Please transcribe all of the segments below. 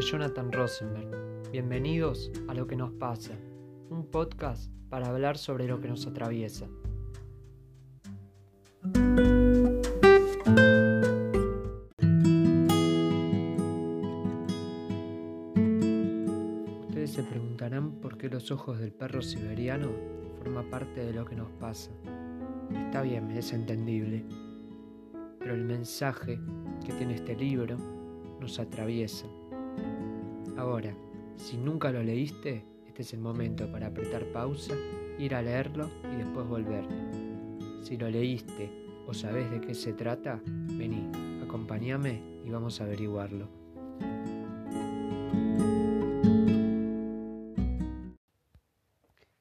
Jonathan Rosenberg. Bienvenidos a Lo que nos pasa, un podcast para hablar sobre lo que nos atraviesa. Ustedes se preguntarán por qué los ojos del perro siberiano forman parte de lo que nos pasa. Está bien, es entendible, pero el mensaje que tiene este libro nos atraviesa. Ahora, si nunca lo leíste, este es el momento para apretar pausa, ir a leerlo y después volver. Si lo leíste o sabes de qué se trata, vení, acompáñame y vamos a averiguarlo.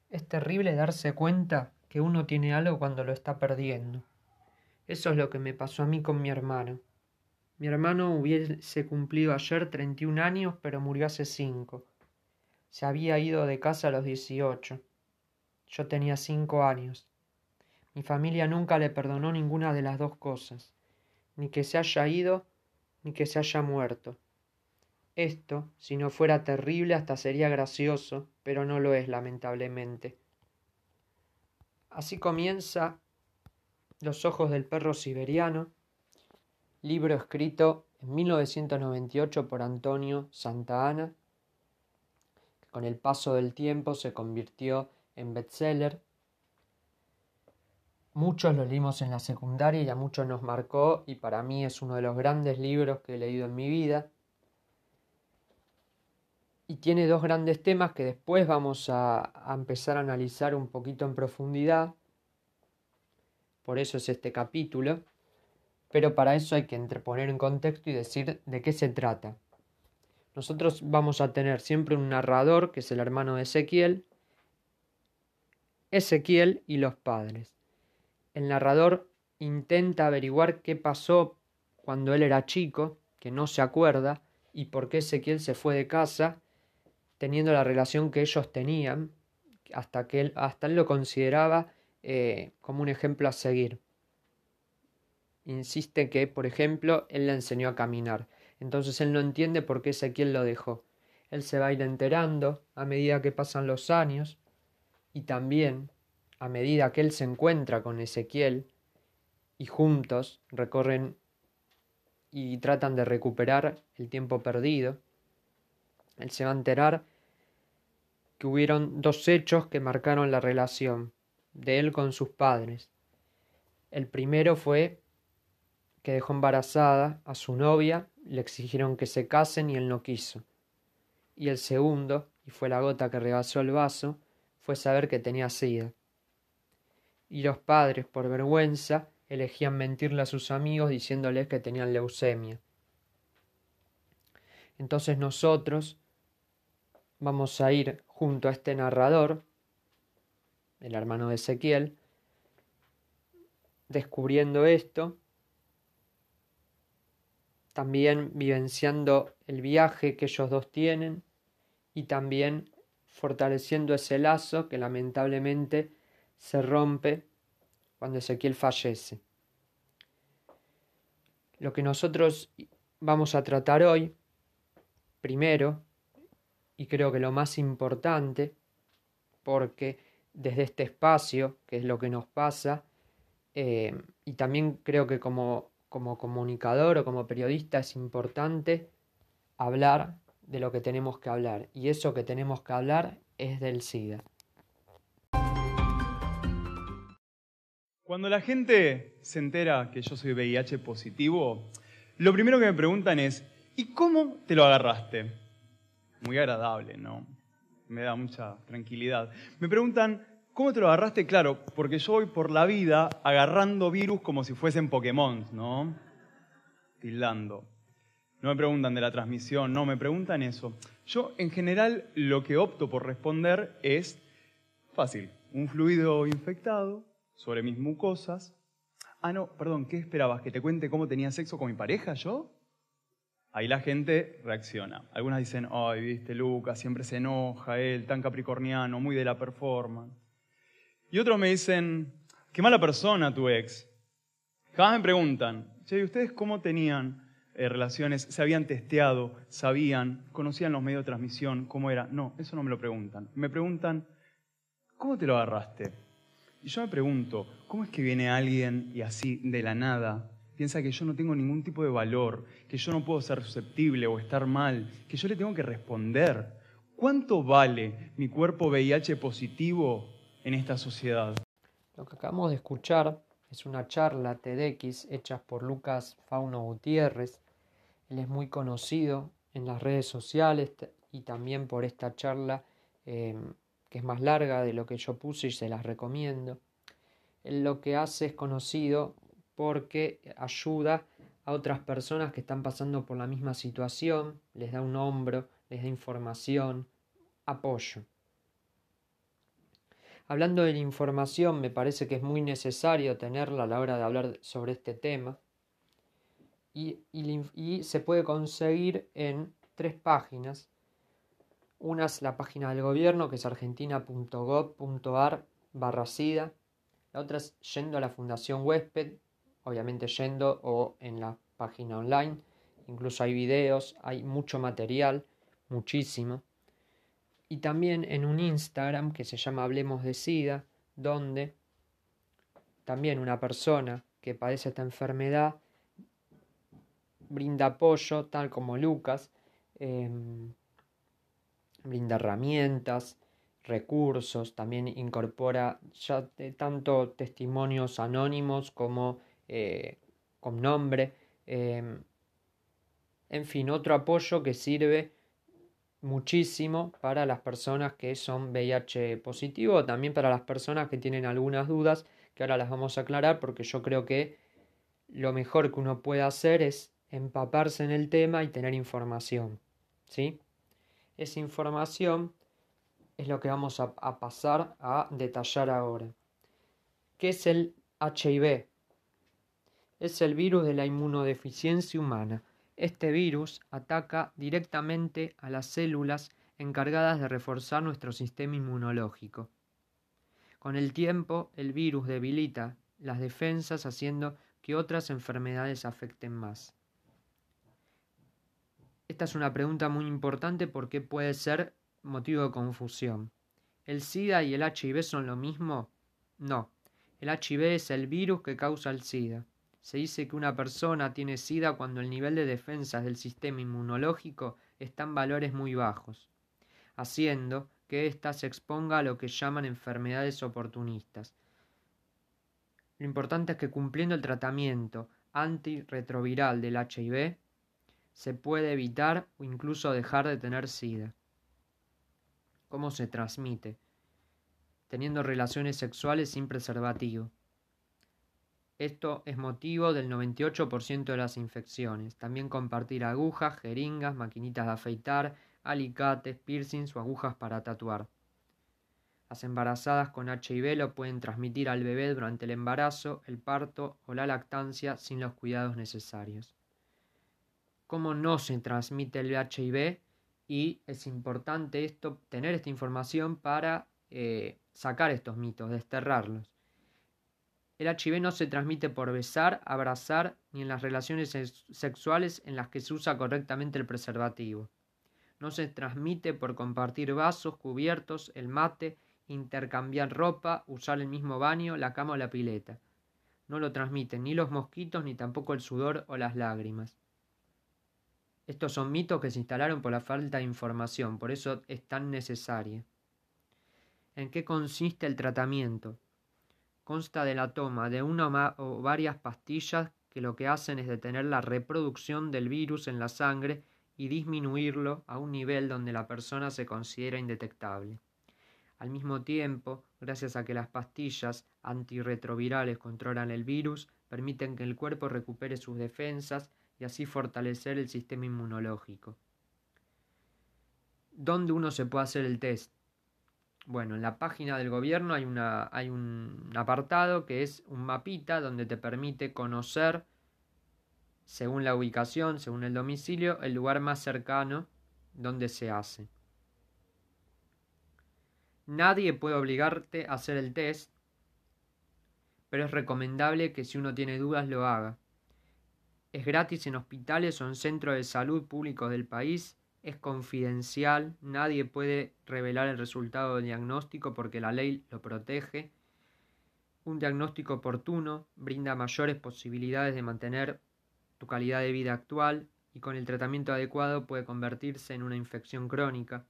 Es terrible darse cuenta que uno tiene algo cuando lo está perdiendo. Eso es lo que me pasó a mí con mi hermano. Mi hermano hubiese cumplido ayer 31 años, pero murió hace 5. Se había ido de casa a los 18. Yo tenía 5 años. Mi familia nunca le perdonó ninguna de las dos cosas, ni que se haya ido, ni que se haya muerto. Esto, si no fuera terrible, hasta sería gracioso, pero no lo es, lamentablemente. Así comienza Los ojos del perro siberiano, libro escrito en 1998 por Antonio Santa Ana, que con el paso del tiempo se convirtió en bestseller. Muchos lo leímos en la secundaria y a muchos nos marcó y para mí es uno de los grandes libros que he leído en mi vida. Y tiene dos grandes temas que después vamos a, a empezar a analizar un poquito en profundidad. Por eso es este capítulo pero para eso hay que entreponer en contexto y decir de qué se trata. Nosotros vamos a tener siempre un narrador, que es el hermano de Ezequiel, Ezequiel y los padres. El narrador intenta averiguar qué pasó cuando él era chico, que no se acuerda, y por qué Ezequiel se fue de casa, teniendo la relación que ellos tenían, hasta que él, hasta él lo consideraba eh, como un ejemplo a seguir insiste que, por ejemplo, él le enseñó a caminar. Entonces él no entiende por qué Ezequiel lo dejó. Él se va a ir enterando a medida que pasan los años y también a medida que él se encuentra con Ezequiel y juntos recorren y tratan de recuperar el tiempo perdido, él se va a enterar que hubieron dos hechos que marcaron la relación de él con sus padres. El primero fue que dejó embarazada a su novia, le exigieron que se casen y él no quiso. Y el segundo, y fue la gota que rebasó el vaso, fue saber que tenía sida. Y los padres, por vergüenza, elegían mentirle a sus amigos diciéndoles que tenían leucemia. Entonces nosotros vamos a ir junto a este narrador, el hermano de Ezequiel, descubriendo esto también vivenciando el viaje que ellos dos tienen y también fortaleciendo ese lazo que lamentablemente se rompe cuando Ezequiel fallece. Lo que nosotros vamos a tratar hoy, primero, y creo que lo más importante, porque desde este espacio, que es lo que nos pasa, eh, y también creo que como como comunicador o como periodista es importante hablar de lo que tenemos que hablar. Y eso que tenemos que hablar es del SIDA. Cuando la gente se entera que yo soy VIH positivo, lo primero que me preguntan es, ¿y cómo te lo agarraste? Muy agradable, ¿no? Me da mucha tranquilidad. Me preguntan, ¿Cómo te lo agarraste? Claro, porque yo voy por la vida agarrando virus como si fuesen Pokémon, ¿no? Tildando. No me preguntan de la transmisión, no, me preguntan eso. Yo, en general, lo que opto por responder es fácil. Un fluido infectado sobre mis mucosas. Ah, no, perdón, ¿qué esperabas? ¿Que te cuente cómo tenía sexo con mi pareja yo? Ahí la gente reacciona. Algunas dicen, ay, viste, Lucas, siempre se enoja él, tan capricorniano, muy de la performance. Y otros me dicen, qué mala persona tu ex. Jamás me preguntan, che, ¿y ustedes cómo tenían eh, relaciones se habían testeado, sabían, conocían los medios de transmisión, cómo era. No, eso no me lo preguntan. Me preguntan, ¿cómo te lo agarraste? Y yo me pregunto, ¿cómo es que viene alguien y así de la nada piensa que yo no tengo ningún tipo de valor, que yo no puedo ser susceptible o estar mal, que yo le tengo que responder? ¿Cuánto vale mi cuerpo VIH positivo en esta sociedad? Lo que acabamos de escuchar es una charla TEDx hecha por Lucas Fauno Gutiérrez. Él es muy conocido en las redes sociales y también por esta charla em, que es más larga de lo que yo puse y se las recomiendo. Él lo que hace es conocido porque ayuda a otras personas que están pasando por la misma situación, les da un hombro, les da información, apoyo. Hablando de la información, me parece que es muy necesario tenerla a la hora de hablar sobre este tema. Y, se puede conseguir en tres páginas. Una es la página del gobierno, que es argentina.gov.ar barra SIDA. La otra es yendo a la Fundación Huésped, obviamente yendo o en la página online. Incluso hay videos, hay mucho material, muchísimo y también en un Instagram que se llama Hablemos de SIDA, donde también una persona que padece esta enfermedad brinda apoyo, tal como Lucas, em, brinda herramientas, recursos, también incorpora ya tanto testimonios anónimos como eh, con nombre, em, en fin, otro apoyo que sirve muchísimo para las personas que son VIH positivo, también para las personas que tienen algunas dudas, que ahora las vamos a aclarar porque yo creo que lo mejor que uno puede hacer es empaparse en el tema y tener información. ¿sí? Esa información es lo que vamos a, a pasar a detallar ahora. ¿Qué es el HIV? Es el virus de la inmunodeficiencia humana este virus ataca directamente a las células encargadas de reforzar nuestro sistema inmunológico. Con el tiempo, el virus debilita las defensas haciendo que otras enfermedades afecten más. Esta es una pregunta muy importante porque puede ser motivo de confusión. ¿El SIDA y el HIV son lo mismo? No. El HIV es el virus que causa el SIDA. Se dice que una persona tiene SIDA cuando el nivel de defensas del sistema inmunológico está en valores muy bajos, haciendo que ésta se exponga a lo que llaman enfermedades oportunistas. Lo importante es que cumpliendo el tratamiento antirretroviral del HIV, se puede evitar o incluso dejar de tener SIDA. ¿Cómo se transmite? Teniendo relaciones sexuales sin preservativo. Esto es motivo del 98% de las infecciones. También compartir agujas, jeringas, maquinitas de afeitar, alicates, piercings o agujas para tatuar. Las embarazadas con HIV lo pueden transmitir al bebé durante el embarazo, el parto o la lactancia sin los cuidados necesarios. ¿Cómo no se transmite el HIV? Y es importante esto, tener esta información para eh, sacar estos mitos, desterrarlos. El HIV no se transmite por besar, abrazar ni en las relaciones sexuales en las que se usa correctamente el preservativo. No se transmite por compartir vasos, cubiertos, el mate, intercambiar ropa, usar el mismo baño, la cama o la pileta. No lo transmiten ni los mosquitos ni tampoco el sudor o las lágrimas. Estos son mitos que se instalaron por la falta de información, por eso es tan necesaria. ¿En qué consiste el tratamiento? Consta de la toma de una o varias pastillas que lo que hacen es detener la reproducción del virus en la sangre y disminuirlo a un nivel donde la persona se considera indetectable. Al mismo tiempo, gracias a que las pastillas antirretrovirales controlan el virus, permiten que el cuerpo recupere sus defensas y así fortalecer el sistema inmunológico. ¿Dónde uno se puede hacer el test? Bueno, en la página del gobierno hay, una, hay un apartado que es un mapita donde te permite conocer, según la ubicación, según el domicilio, el lugar más cercano donde se hace. Nadie puede obligarte a hacer el test, pero es recomendable que si uno tiene dudas lo haga. Es gratis en hospitales o en centros de salud públicos del país. Es confidencial. Nadie puede revelar el resultado del diagnóstico porque la ley lo protege. Un diagnóstico oportuno brinda mayores posibilidades de mantener tu calidad de vida actual y con el tratamiento adecuado puede convertirse en una infección crónica.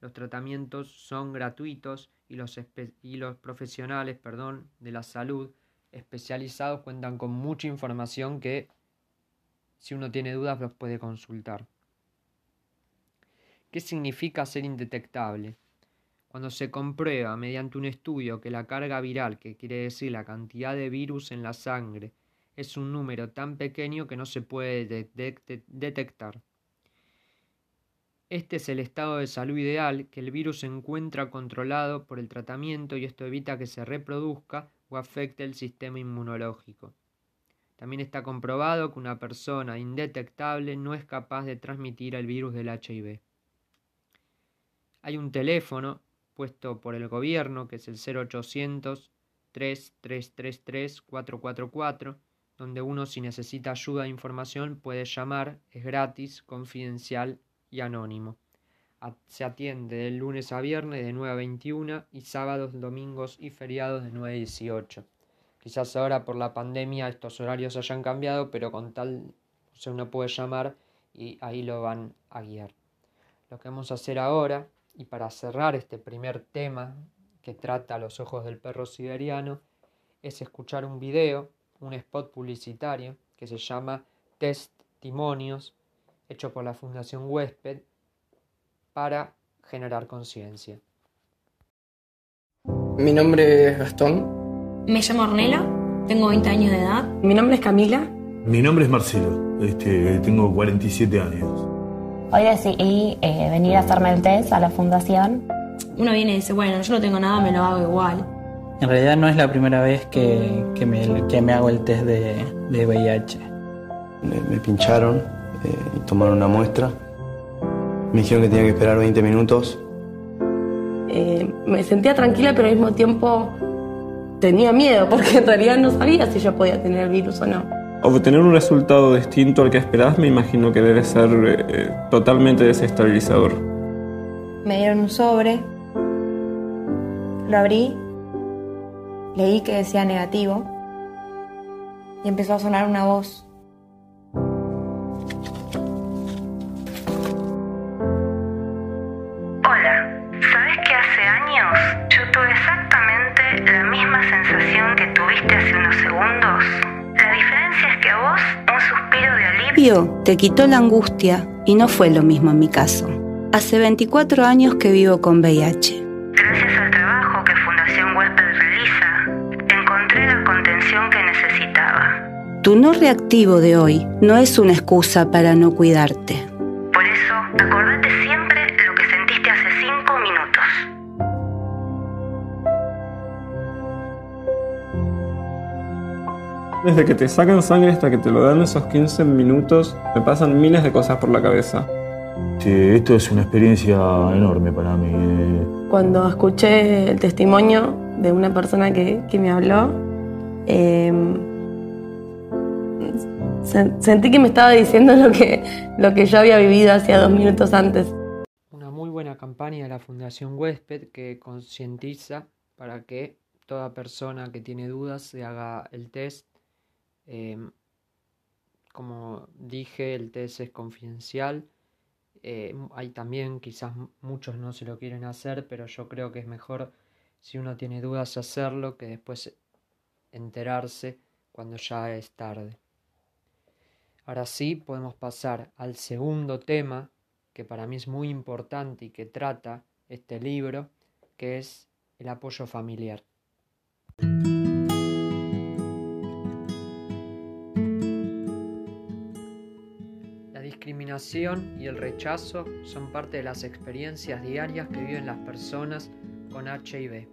Los tratamientos son gratuitos y los, y los profesionales perdón, de la salud especializados cuentan con mucha información que si uno tiene dudas los puede consultar. ¿Qué significa ser indetectable? Cuando se comprueba mediante un estudio que la carga viral, que quiere decir la cantidad de virus en la sangre, es un número tan pequeño que no se puede detectar. Este es el estado de salud ideal, que el virus se encuentra controlado por el tratamiento y esto evita que se reproduzca o afecte el sistema inmunológico. También está comprobado que una persona indetectable no es capaz de transmitir el virus del HIV. Hay un teléfono puesto por el gobierno que es el 0800 3333 444 donde uno si necesita ayuda e información puede llamar, es gratis, confidencial y anónimo. Se atiende de lunes a viernes de 9 a 21 y sábados, domingos y feriados de 9 a 18. Quizás ahora por la pandemia estos horarios hayan cambiado, pero con tal uno puede llamar y ahí lo van a guiar. Lo que vamos a hacer ahora, y para cerrar este primer tema que trata los ojos del perro siberiano, es escuchar un video, un spot publicitario que se llama Testimonios, hecho por la Fundación Huésped, para generar conciencia. Mi nombre es Gastón, me llamo Ornella, tengo 20 años de edad. Mi nombre es Camila. Mi nombre es Marcelo, este, tengo 47 años. Hoy decidí eh, venir a hacerme el test a la fundación. Uno viene y dice, bueno, yo no tengo nada, me lo hago igual. En realidad no es la primera vez que, que, me, que me, hago el test de, de VIH. Me, pincharon eh, y tomaron una muestra. Me dijeron que tenía que esperar 20 minutos. Eh, me sentía tranquila, pero al mismo tiempo tenía miedo porque en realidad no sabía si yo podía tener el virus o no. Obtener un resultado distinto al que esperabas me imagino que debe ser eh, totalmente desestabilizador. Me dieron un sobre, lo abrí, leí que decía negativo y empezó a sonar una voz te quitó la angustia y no fue lo mismo en mi caso. Hace 24 años que vivo con VIH. Gracias al trabajo que Fundación Huésped realiza, encontré la contención que necesitaba. Tu no reactivo de hoy no es una excusa para no cuidarte. Desde que te sacan sangre hasta que te lo dan esos 15 minutos, me pasan miles de cosas por la cabeza. Sí, esto es una experiencia enorme para mí. Eh. Cuando escuché el testimonio de una persona que, me habló, em, sentí que me estaba diciendo lo que, lo que yo había vivido hacía dos minutos antes. Una muy buena campaña de la Fundación Huésped que concientiza para que toda persona que tiene dudas se haga el test Em, como dije, el test es confidencial. Eh, hay también, quizás muchos no se lo quieren hacer, pero yo creo que es mejor si uno tiene dudas hacerlo que después enterarse cuando ya es tarde. Ahora sí podemos pasar al segundo tema que para mí es muy importante y que trata este libro, que es el apoyo familiar. Discriminación y el rechazo son parte de las experiencias diarias que viven las personas con HIV.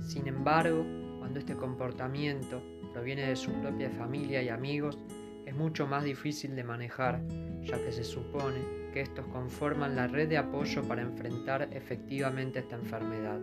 Sin embargo, cuando este comportamiento proviene de su propia familia y amigos, es mucho más difícil de manejar, ya que se supone que estos conforman la red de apoyo para enfrentar efectivamente esta enfermedad.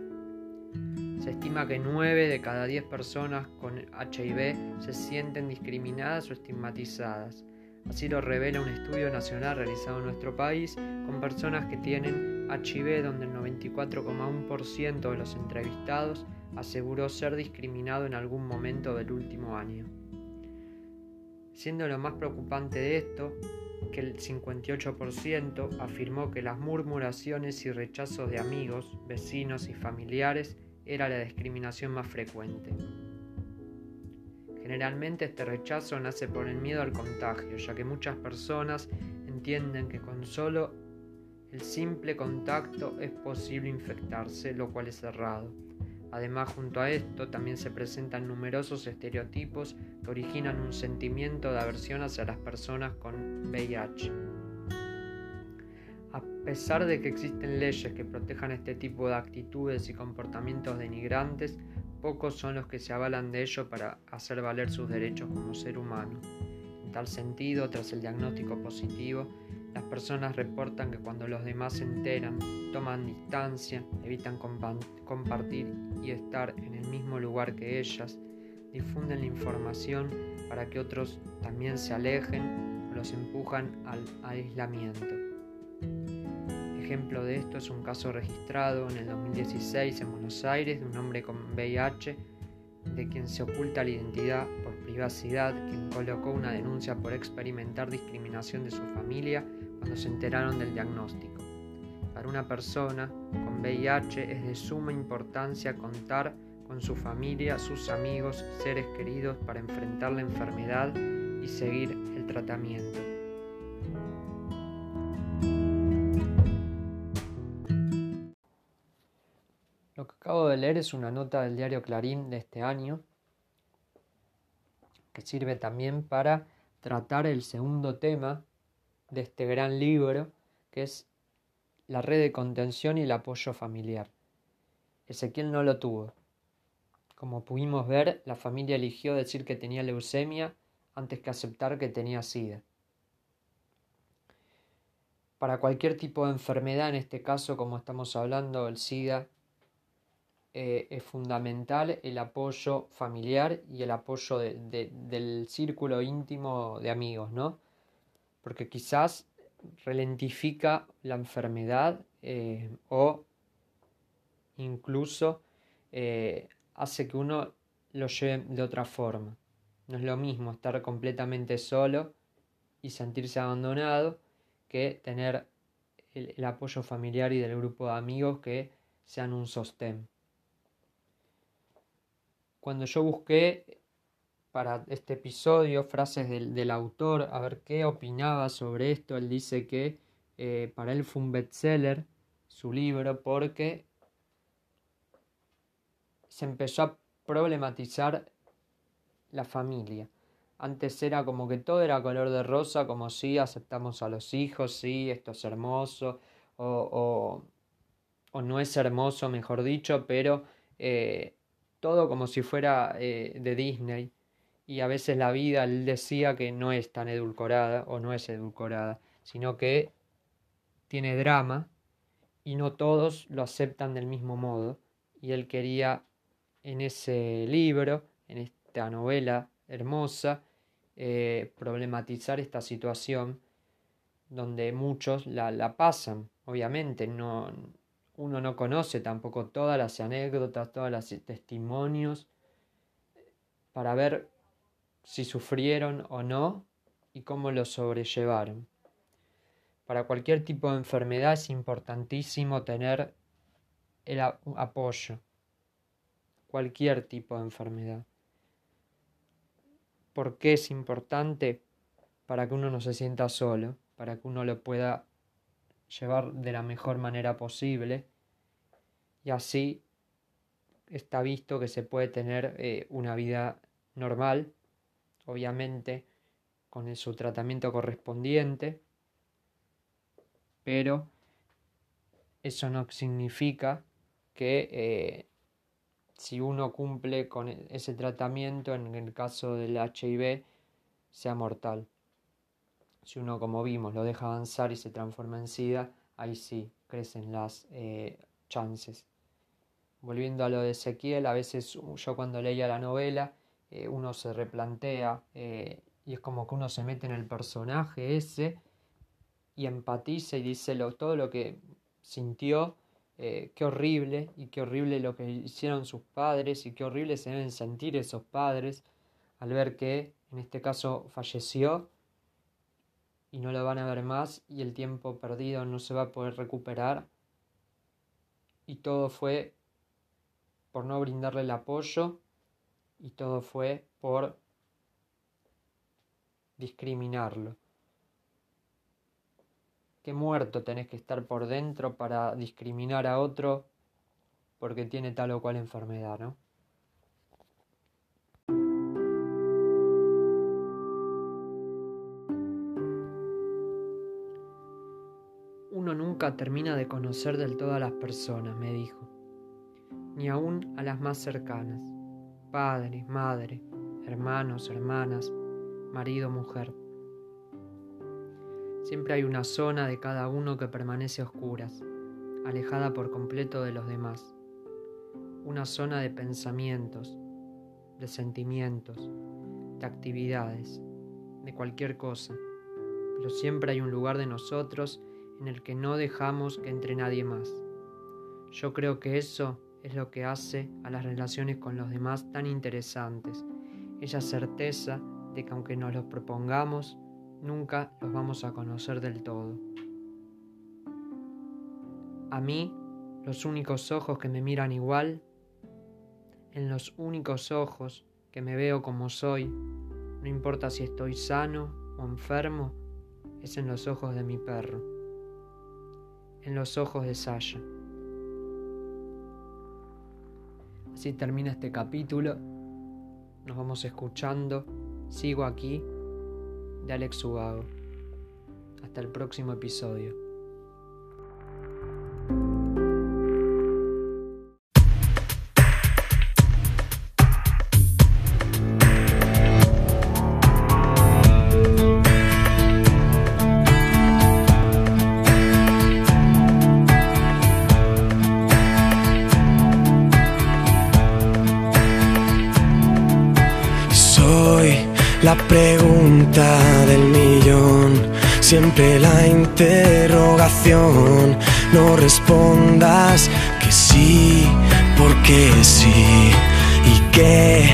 Se estima que 9 de cada 10 personas con HIV se sienten discriminadas o estigmatizadas. Así lo revela un estudio nacional realizado en nuestro país con personas que tienen HIV donde el 94,1% de los entrevistados aseguró ser discriminado en algún momento del último año. Siendo lo más preocupante de esto, que el 58% afirmó que las murmuraciones y rechazos de amigos, vecinos y familiares era la discriminación más frecuente. Generalmente este rechazo nace por el miedo al contagio, ya que muchas personas entienden que con solo el simple contacto es posible infectarse, lo cual es errado. Además, junto a esto, también se presentan numerosos estereotipos que originan un sentimiento de aversión hacia las personas con VIH. A pesar de que existen leyes que protejan este tipo de actitudes y comportamientos denigrantes, pocos son los que se avalan de ello para hacer valer sus derechos como ser humano. En tal sentido, tras el diagnóstico positivo, las personas reportan que cuando los demás se enteran, toman distancia, evitan compartir y estar en el mismo lugar que ellas, difunden la información para que otros también se alejen o los empujan al aislamiento. Ejemplo de esto es un caso registrado en el 2016 en Buenos Aires de un hombre con VIH de quien se oculta la identidad por privacidad, quien colocó una denuncia por experimentar discriminación de su familia cuando se enteraron del diagnóstico. Para una persona con VIH es de suma importancia contar con su familia, sus amigos, seres queridos para enfrentar la enfermedad y seguir el tratamiento. Acabo de leer es una nota del diario Clarín de este año que sirve también para tratar el segundo tema de este gran libro que es la red de contención y el apoyo familiar. Ezequiel no lo tuvo. Como pudimos ver, la familia eligió decir que tenía leucemia antes que aceptar que tenía SIDA. Para cualquier tipo de enfermedad, en este caso, como estamos hablando, el SIDA eh, es fundamental el apoyo familiar y el apoyo del círculo íntimo de amigos, ¿no? Porque quizás ralentifica la enfermedad eh, o incluso eh, hace que uno lo lleve de otra forma. No es lo mismo estar completamente solo y sentirse abandonado que tener el apoyo familiar y del grupo de amigos que sean un sostén cuando yo busqué para este episodio frases del, autor, a ver qué opinaba sobre esto, él dice que eh, para él fue un bestseller su libro porque se empezó a problematizar la familia. Antes era como que todo era color de rosa, como si aceptamos a los hijos, sí, esto es hermoso, o, o, no es hermoso, mejor dicho, pero eh, todo como si fuera eh, de Disney. Y a veces la vida él decía que no es tan edulcorada o no es edulcorada, sino que tiene drama y no todos lo aceptan del mismo modo. Y él quería en ese libro, en esta novela hermosa, eh, problematizar esta situación donde muchos la, la pasan, obviamente, no, uno no conoce tampoco todas las anécdotas, todos los testimonios, para ver si sufrieron o no y cómo lo sobrellevaron. Para cualquier tipo de enfermedad es importantísimo tener el apoyo, cualquier tipo de enfermedad. ¿Por qué es importante? Para que uno no se sienta solo, para que uno lo pueda llevar de la mejor manera posible y así está visto que se puede tener eh, una vida normal, obviamente con su tratamiento correspondiente, pero eso no significa que eh, si uno cumple con e-, ese tratamiento, en el caso del HIV, sea mortal. Si uno, como vimos, lo deja avanzar y se transforma en SIDA, ahí sí crecen las eh, chances. volviendo a lo de Ezequiel, a veces yo cuando leía la novela, eh, uno se replantea eh, y es como que uno se mete en el personaje ese y empatiza y dice lo, todo lo que sintió, qué horrible y qué horrible lo que hicieron sus padres y qué horrible se deben sentir esos padres al ver que en este caso falleció y no lo van a ver más y el tiempo perdido no se va a poder recuperar y todo fue por no brindarle el apoyo y todo fue por discriminarlo. Qué muerto tenés que estar por dentro para discriminar a otro porque tiene tal o cual enfermedad, ¿no? Uno nunca termina de conocer del todo a las personas, me dijo, ni aún a las más cercanas, padre, madre, hermanos, hermanas, marido, mujer. Siempre hay una zona de cada uno que permanece a oscuras, alejada por completo de los demás. Una zona de pensamientos, de sentimientos, de actividades, de cualquier cosa. Pero siempre hay un lugar de nosotros en el que no dejamos que entre nadie más. Yo creo que eso es lo que hace a las relaciones con los demás tan interesantes, esa certeza de que aunque nos los propongamos, nunca los vamos a conocer del todo. A mí, los únicos ojos que me miran igual, en los únicos ojos que me veo como soy, no importa si estoy sano o enfermo, es en los ojos de mi perro en los ojos de Sasha. Así termina este capítulo. Nos vamos escuchando. Sigo aquí de Alex Ubago. Hasta el próximo episodio. No respondas que sí, porque sí. ¿Y qué,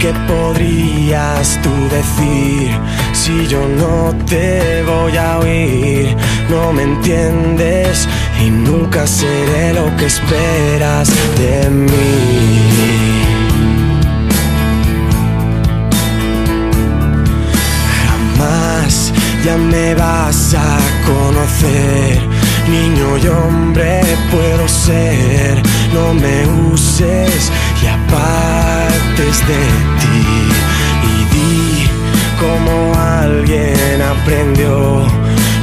qué podrías tú decir si yo no te voy a oír? No me entiendes y nunca seré lo que esperas de mí. ya me vas a conocer. Niño y hombre puedo ser, no me uses y apartes de ti. Y di como alguien aprendió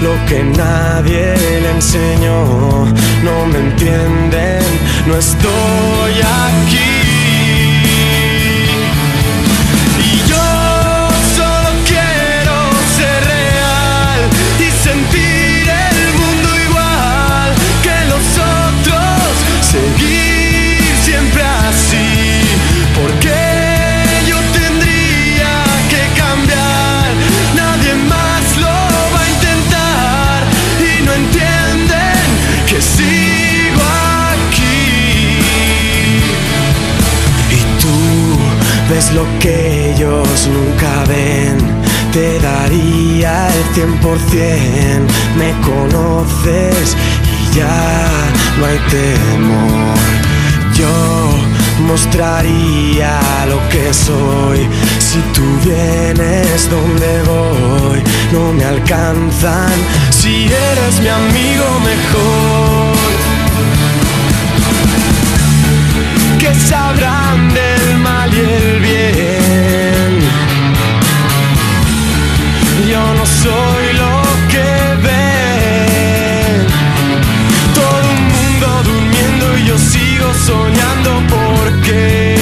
lo que nadie le enseñó. No me entienden, no estoy aquí. Lo que ellos nunca ven. Te daría el cien por cien, me conoces y ya no hay temor. Yo mostraría lo que soy si tú vienes donde voy. No me alcanzan si eres mi amigo mejor que sabrán del mal y el bien. Yo no soy lo que ven. Todo un mundo durmiendo y yo sigo soñando porque.